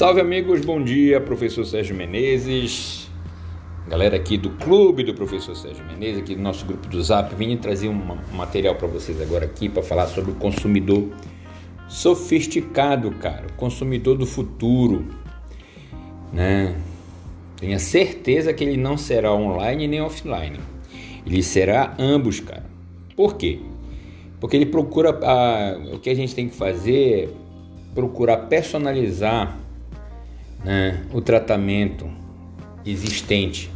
Salve amigos, bom dia, professor Sérgio Menezes. Galera aqui do clube do professor Sérgio Menezes, aqui do nosso grupo do Zap, vim trazer um material para vocês agora aqui para falar sobre o consumidor sofisticado, cara, o consumidor do futuro, né? Tenha certeza que ele não será online nem offline. Ele será ambos, cara. Por quê? Porque ele procura a, o que a gente tem que fazer é procurar personalizar né, o tratamento existente.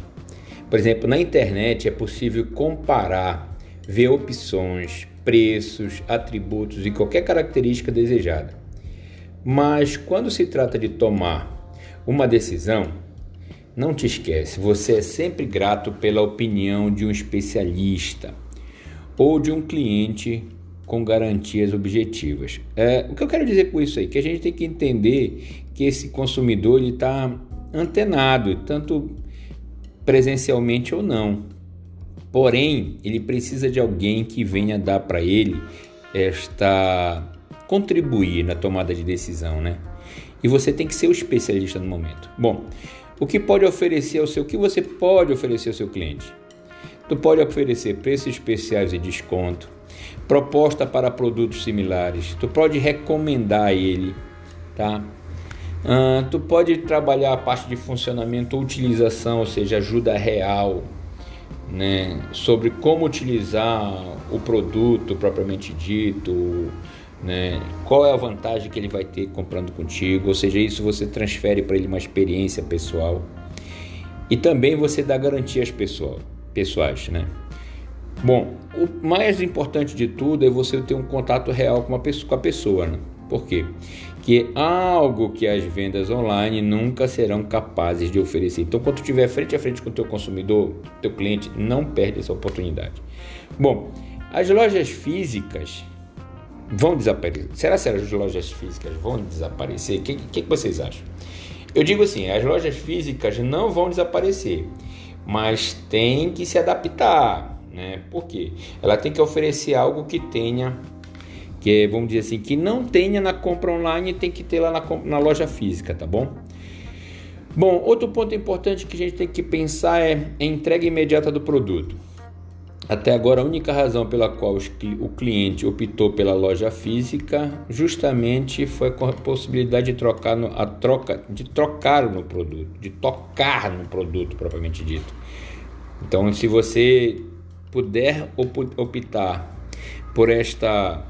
Por exemplo, na internet é possível comparar, ver opções, preços, atributos e qualquer característica desejada. Mas quando se trata de tomar uma decisão, não te esquece, você é sempre grato pela opinião de um especialista ou de um cliente com garantias objetivas. É, o que eu quero dizer com isso aí? Que a gente tem que entender que esse consumidor está antenado, tanto presencialmente ou não. Porém, ele precisa de alguém que venha dar para ele esta contribuir na tomada de decisão, né? E você tem que ser o especialista no momento. Bom, o que pode oferecer ao seu, o que você pode oferecer ao seu cliente? Tu pode oferecer preços especiais e desconto, proposta para produtos similares. Tu pode recomendar ele, tá? Uh, tu pode trabalhar a parte de funcionamento ou utilização, ou seja, ajuda real, né? Sobre como utilizar o produto propriamente dito, né? Qual é a vantagem que ele vai ter comprando contigo? Ou seja, isso você transfere para ele uma experiência pessoal. E também você dá garantias pessoal, pessoais, né? Bom, o mais importante de tudo é você ter um contato real com, pessoa, com a pessoa, né? Por quê? Que é algo que as vendas online nunca serão capazes de oferecer. Então, quando estiver frente a frente com o teu consumidor, teu cliente, não perde essa oportunidade. Bom, as lojas físicas vão desaparecer. Será que as lojas físicas vão desaparecer? O que, que, que vocês acham? Eu digo assim, as lojas físicas não vão desaparecer, mas tem que se adaptar né? Por quê? Ela tem que oferecer algo que tenha, que vamos dizer assim, que não tenha na compra online, tem que ter lá na, na loja física, tá bom? Bom, outro ponto importante que a gente tem que pensar é a entrega imediata do produto. Até agora, a única razão pela qual o cliente optou pela loja física justamente foi a possibilidade de trocar no, a troca de trocar no produto, de tocar no produto propriamente dito. Então, se você puder optar por esta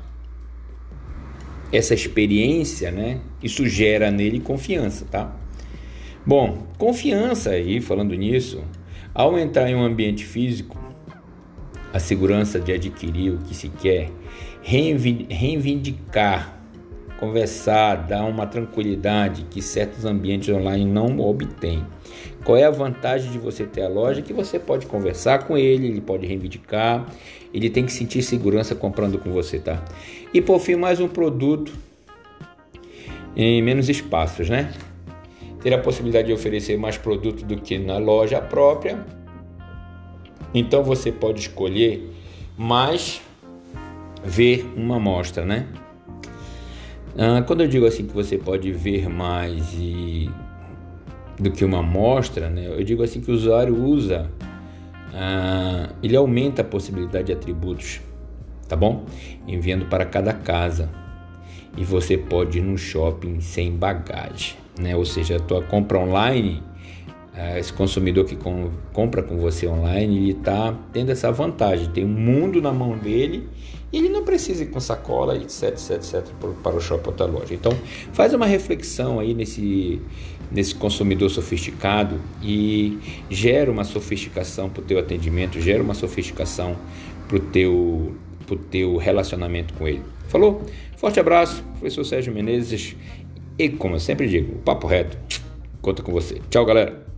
essa experiência, né? Isso gera nele confiança, tá? Bom, confiança aí, falando nisso, ao entrar em um ambiente físico, a segurança de adquirir o que se quer, reivindicar, conversar, dar uma tranquilidade que certos ambientes online não obtêm. Qual é a vantagem de você ter a loja? Que você pode conversar com ele, ele pode reivindicar, ele tem que sentir segurança comprando com você, tá? E por fim, mais um produto em menos espaços, né? Ter a possibilidade de oferecer mais produto do que na loja própria. Então você pode escolher mais ver uma amostra, né? Ah, quando eu digo assim que você pode ver mais e do que uma amostra, né? eu digo assim que o usuário usa, ah, ele aumenta a possibilidade de atributos, tá bom? Enviando para cada casa. E você pode ir no shopping sem bagagem, né? Ou seja, a tua compra online, esse consumidor que com, compra com você online, ele está tendo essa vantagem, tem um mundo na mão dele e ele não precisa ir com sacola, etc, etc, etc, para o shopping ou outra loja. Então, faz uma reflexão aí nesse nesse consumidor sofisticado e gera uma sofisticação para o teu atendimento, gera uma sofisticação para o teu, pro teu relacionamento com ele. Falou? Forte abraço, professor Sérgio Menezes e como eu sempre digo, o papo reto, conta com você. Tchau, galera!